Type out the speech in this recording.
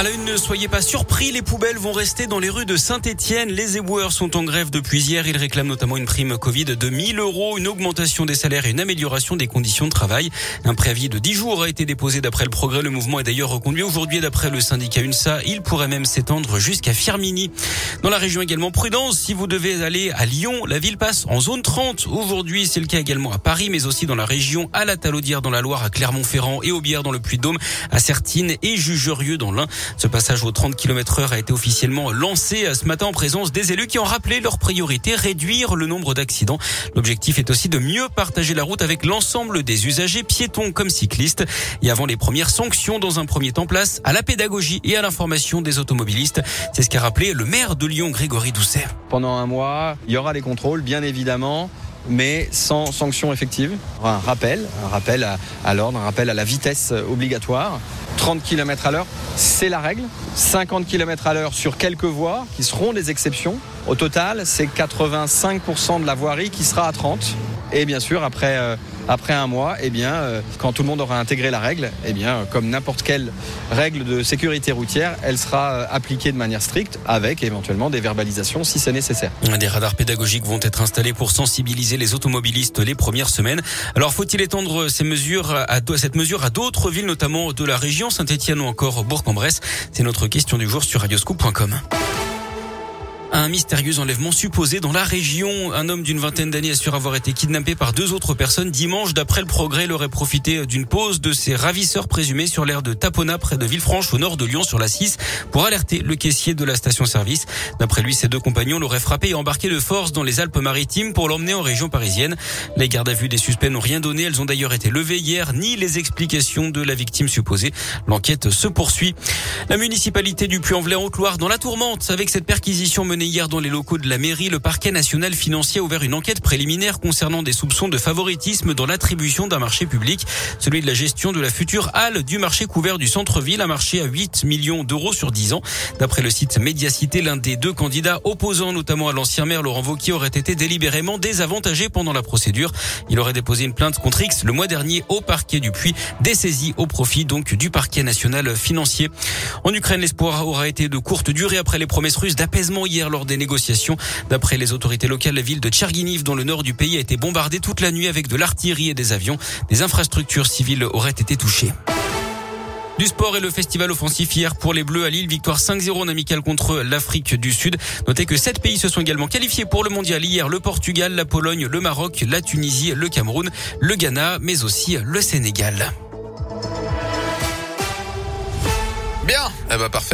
À la une, ne soyez pas surpris, les poubelles vont rester dans les rues de Saint-Etienne. Les éboueurs sont en grève depuis hier. Ils réclament notamment une prime Covid de 1000 euros, une augmentation des salaires et une amélioration des conditions de travail. Un préavis de 10 jours a été déposé d'après le progrès. Le mouvement est d'ailleurs reconduit aujourd'hui d'après le syndicat UNSA. Il pourrait même s'étendre jusqu'à Firmini. Dans la région également, prudence. Si vous devez aller à Lyon, la ville passe en zone 30. Aujourd'hui, c'est le cas également à Paris, mais aussi dans la région, à la Talaudière dans la Loire, à Clermont-Ferrand et au Bière dans le Puy-de-Dôme, à Sertine et Jugerieux dans l'Ain. Ce passage aux 30 km heure a été officiellement lancé ce matin en présence des élus qui ont rappelé leur priorité, réduire le nombre d'accidents. L'objectif est aussi de mieux partager la route avec l'ensemble des usagers, piétons comme cyclistes. Et avant les premières sanctions, dans un premier temps, place à la pédagogie et à l'information des automobilistes. C'est ce qu'a rappelé le maire de Lyon, Grégory Doucet. Pendant un mois, il y aura des contrôles, bien évidemment mais sans sanction effective. Un rappel, un rappel à, l'ordre, un rappel à la vitesse obligatoire. 30 km à l'heure, c'est la règle. 50 km à l'heure sur quelques voies qui seront des exceptions. Au total, c'est 85% de la voirie qui sera à 30. Et bien sûr, après, euh, après un mois, eh bien, euh, quand tout le monde aura intégré la règle, eh bien, comme n'importe quelle règle de sécurité routière, elle sera euh, appliquée de manière stricte avec éventuellement des verbalisations si c'est nécessaire. Des radars pédagogiques vont être installés pour sensibiliser les automobilistes les premières semaines. Alors, faut-il étendre cette mesure à d'autres villes, notamment de la région, Saint-Etienne ou encore Bourg-en-Bresse? C'est notre question du jour sur radioscoop.com. Un mystérieux enlèvement supposé dans la région. Un homme d'une vingtaine d'années assure avoir été kidnappé par deux autres personnes dimanche. D'après le progrès, il aurait profité d'une pause de ses ravisseurs présumés sur l'aire de Tapona près de Villefranche au nord de Lyon sur la 6 pour alerter le caissier de la station-service. D'après lui, ses deux compagnons l'auraient frappé et embarqué de force dans les Alpes-Maritimes pour l'emmener en région parisienne. Les gardes à vue des suspects n'ont rien donné. Elles ont d'ailleurs été levées hier, ni les explications de la victime supposée. L'enquête se poursuit. La municipalité du Puy-en-Velay en Haute-Loire dans la tourmente avec cette perquisition menée hier dans les locaux de la mairie, le parquet national financier a ouvert une enquête préliminaire concernant des soupçons de favoritisme dans l'attribution d'un marché public, celui de la gestion de la future halle du marché couvert du centre-ville, un marché à 8 millions d'euros sur 10 ans. D'après le site Médiacité, l'un des deux candidats opposants, notamment à l'ancien maire Laurent Vauquier, aurait été délibérément désavantagé pendant la procédure. Il aurait déposé une plainte contre X le mois dernier au parquet du Puy, dessaisi au profit donc du parquet national financier. En Ukraine, l'espoir aura été de courte durée après les promesses russes d'apaisement hier des négociations. D'après les autorités locales, la ville de Tcherginiv, dans le nord du pays, a été bombardée toute la nuit avec de l'artillerie et des avions. Des infrastructures civiles auraient été touchées. Du sport et le festival offensif hier pour les Bleus à Lille. Victoire 5-0 en amical contre l'Afrique du Sud. Notez que sept pays se sont également qualifiés pour le mondial hier. Le Portugal, la Pologne, le Maroc, la Tunisie, le Cameroun, le Ghana, mais aussi le Sénégal. Bien, eh ben parfait.